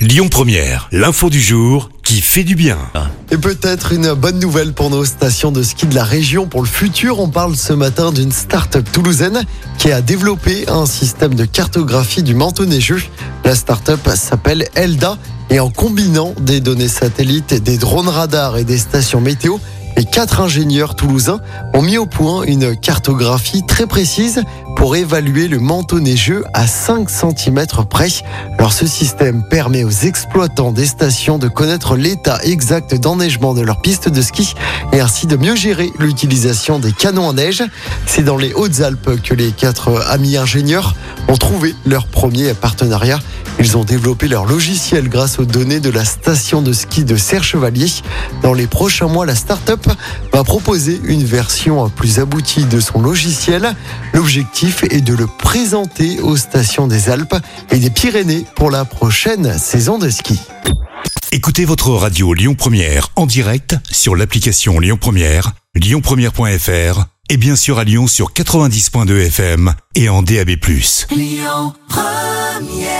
Lyon Première, l'info du jour qui fait du bien. Et peut-être une bonne nouvelle pour nos stations de ski de la région pour le futur. On parle ce matin d'une start-up toulousaine qui a développé un système de cartographie du manteau neigeux. La start-up s'appelle Elda et en combinant des données satellites, des drones radars et des stations météo, les quatre ingénieurs toulousains ont mis au point une cartographie très précise pour évaluer le manteau neigeux à 5 cm près. Alors ce système permet aux exploitants des stations de connaître l'état exact d'enneigement de leur piste de ski et ainsi de mieux gérer l'utilisation des canons à neige. C'est dans les Hautes-Alpes que les quatre amis ingénieurs ont trouvé leur premier partenariat. Ils ont développé leur logiciel grâce aux données de la station de ski de Serre-Chevalier. Dans les prochains mois, la start-up va proposer une version plus aboutie de son logiciel. L'objectif est de le présenter aux stations des Alpes et des Pyrénées pour la prochaine saison de ski. Écoutez votre radio Lyon Première en direct sur l'application Lyon Première, lyonpremière.fr et bien sûr à Lyon sur 90.2 FM et en DAB+. Lyon Première